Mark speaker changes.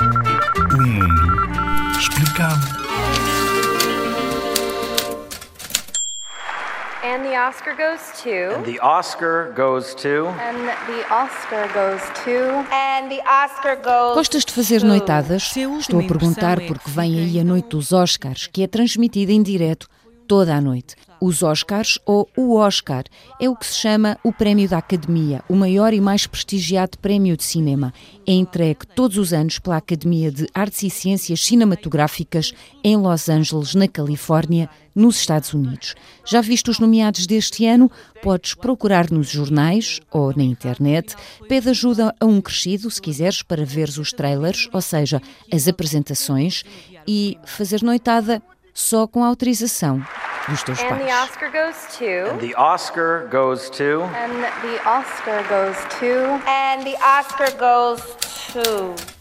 Speaker 1: O mundo explicado.
Speaker 2: And the Oscar goes to.
Speaker 3: And the Oscar goes to.
Speaker 2: And the Oscar goes to.
Speaker 4: And the Oscar goes
Speaker 5: Gostas de fazer noitadas? Estou a perguntar
Speaker 6: é
Speaker 5: porque
Speaker 6: que
Speaker 5: vem aí a noite dos Oscars, que é transmitida em direto toda a noite. Os Oscars, ou o Oscar, é o que se chama o Prémio da Academia, o maior e mais prestigiado prémio de cinema. É entregue todos os anos pela Academia de Artes e Ciências Cinematográficas em Los Angeles, na Califórnia, nos Estados Unidos. Já viste os nomeados deste ano? Podes procurar nos jornais ou na internet. Pede ajuda a um crescido, se quiseres, para veres os trailers, ou seja, as apresentações, e fazer noitada só com a autorização dos teus
Speaker 2: And the
Speaker 5: pais.
Speaker 2: Oscar goes to.
Speaker 3: And the Oscar goes to.
Speaker 2: And the Oscar goes to.
Speaker 4: And the Oscar goes to.